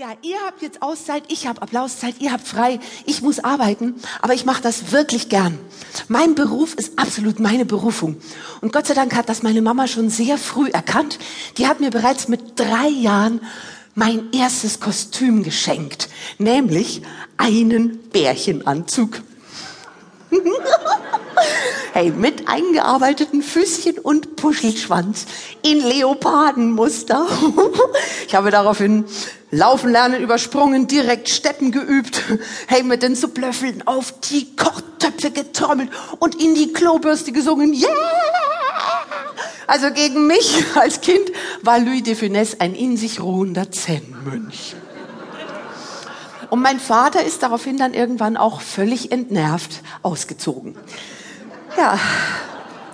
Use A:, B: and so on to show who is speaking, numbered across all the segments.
A: Ja, ihr habt jetzt Auszeit, ich habe Applauszeit, ihr habt frei, ich muss arbeiten, aber ich mache das wirklich gern. Mein Beruf ist absolut meine Berufung. Und Gott sei Dank hat das meine Mama schon sehr früh erkannt. Die hat mir bereits mit drei Jahren mein erstes Kostüm geschenkt, nämlich einen Bärchenanzug. hey, mit eingearbeiteten Füßchen und Puschelschwanz in Leopardenmuster. ich habe daraufhin Laufen lernen übersprungen, direkt Steppen geübt, hey, mit den Supplöffeln auf die Kochtöpfe getrommelt und in die Klobürste gesungen, yeah! Also gegen mich als Kind war Louis de Funès ein in sich ruhender Zen-Mönch. Und mein Vater ist daraufhin dann irgendwann auch völlig entnervt ausgezogen. Ja,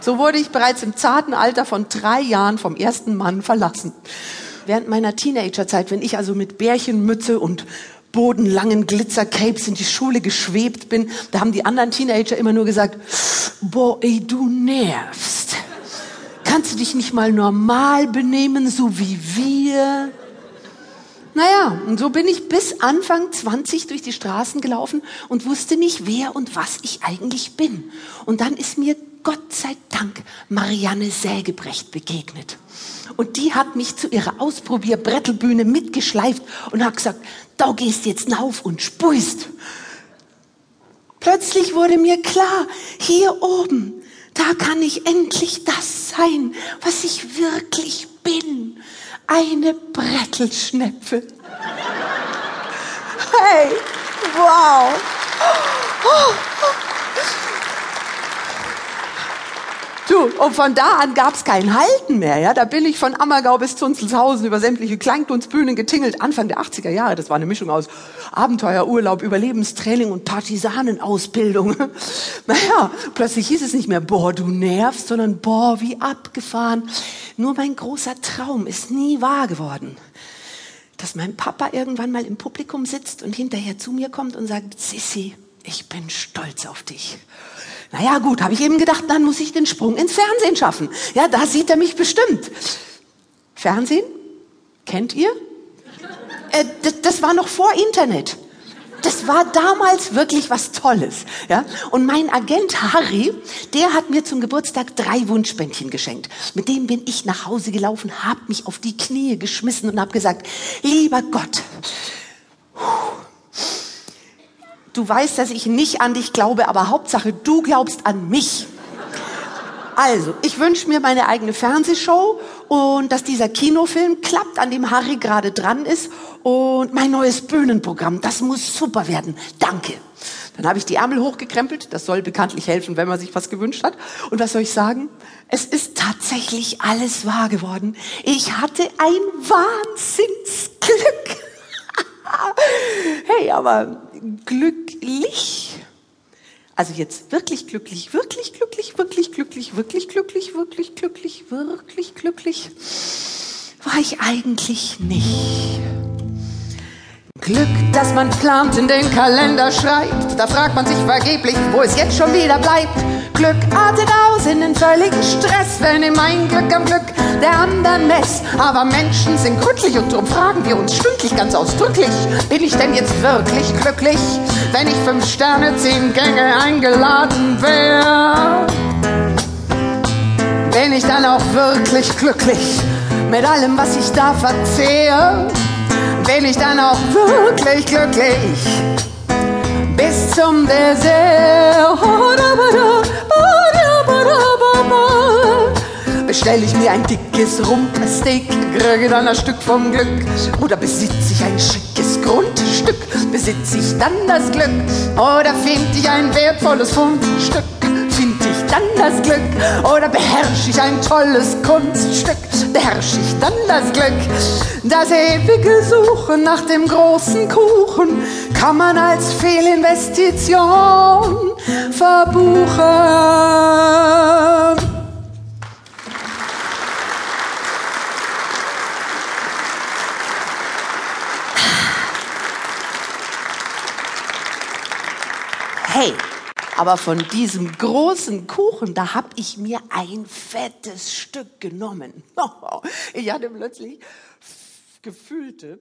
A: so wurde ich bereits im zarten Alter von drei Jahren vom ersten Mann verlassen. Während meiner Teenagerzeit, wenn ich also mit Bärchenmütze und bodenlangen Glitzercapes in die Schule geschwebt bin, da haben die anderen Teenager immer nur gesagt, boah, ey, du nervst. Kannst du dich nicht mal normal benehmen, so wie wir? Naja, und so bin ich bis Anfang 20 durch die Straßen gelaufen und wusste nicht, wer und was ich eigentlich bin. Und dann ist mir Gott sei Dank Marianne Sägebrecht begegnet. Und die hat mich zu ihrer Ausprobierbrettelbühne mitgeschleift und hat gesagt, da gehst jetzt nauf und spuist. Plötzlich wurde mir klar, hier oben, da kann ich endlich das sein, was ich wirklich bin eine Brettelschnepfe. Hey, wow. Du, und von da an gab's kein Halten mehr. Ja? Da bin ich von Ammergau bis Zunzelshausen über sämtliche Kleinkunstbühnen getingelt. Anfang der 80er Jahre, das war eine Mischung aus Abenteuerurlaub, Überlebenstraining und Partisanenausbildung. Naja, plötzlich hieß es nicht mehr, boah, du nervst, sondern boah, wie abgefahren. Nur mein großer Traum ist nie wahr geworden. Dass mein Papa irgendwann mal im Publikum sitzt und hinterher zu mir kommt und sagt, Sissi, ich bin stolz auf dich. Naja, gut, habe ich eben gedacht, dann muss ich den Sprung ins Fernsehen schaffen. Ja, da sieht er mich bestimmt. Fernsehen? Kennt ihr? Äh, das, das war noch vor Internet. Das war damals wirklich was Tolles, ja. Und mein Agent Harry, der hat mir zum Geburtstag drei Wunschbändchen geschenkt. Mit denen bin ich nach Hause gelaufen, hab mich auf die Knie geschmissen und hab gesagt: Lieber Gott, du weißt, dass ich nicht an dich glaube, aber Hauptsache, du glaubst an mich. Also, ich wünsche mir meine eigene Fernsehshow und dass dieser Kinofilm klappt, an dem Harry gerade dran ist und mein neues Bühnenprogramm, das muss super werden. Danke. Dann habe ich die Ärmel hochgekrempelt, das soll bekanntlich helfen, wenn man sich was gewünscht hat. Und was soll ich sagen? Es ist tatsächlich alles wahr geworden. Ich hatte ein Wahnsinnsglück. hey, aber glücklich. Also jetzt wirklich glücklich, wirklich glücklich, wirklich glücklich, wirklich glücklich, wirklich glücklich, wirklich glücklich war ich eigentlich nicht. Glück, das man plant, in den Kalender schreibt, da fragt man sich vergeblich, wo es jetzt schon wieder bleibt. Glück artet aus in den völligen Stress, wenn ihm ein Glück am Glück der anderen mess. Aber Menschen sind gründlich und drum fragen wir uns stündlich ganz ausdrücklich, bin ich denn jetzt wirklich glücklich, wenn ich fünf Sterne, zehn Gänge eingeladen wäre? Bin ich dann auch wirklich glücklich mit allem, was ich da verzehre? Bin ich dann auch wirklich glücklich bis zum Dessert? bestell ich mir ein dickes Rumpsteak, kriege dann ein Stück vom Glück. Oder besitze ich ein schickes Grundstück, besitze ich dann das Glück. Oder finde ich ein wertvolles Fundstück, dann das Glück. Oder beherrsche ich ein tolles Kunststück, beherrsche ich dann das Glück. Das ewige Suchen nach dem großen Kuchen kann man als Fehlinvestition verbuchen. Hey, aber von diesem großen Kuchen, da habe ich mir ein fettes Stück genommen. Ich hatte plötzlich gefühlte